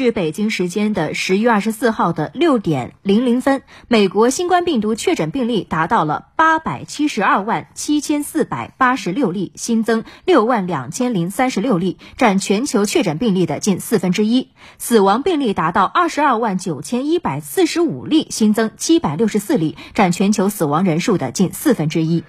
至北京时间的十月二十四号的六点零零分美国新冠病毒确诊病例达到了八百七十二万七千四百八十六例新增六万两千零三十六例占全球确诊病例的近四分之一。死亡病例达到二十二万九千一百四十五例新增七百六十四例占全球死亡人数的近四分之一。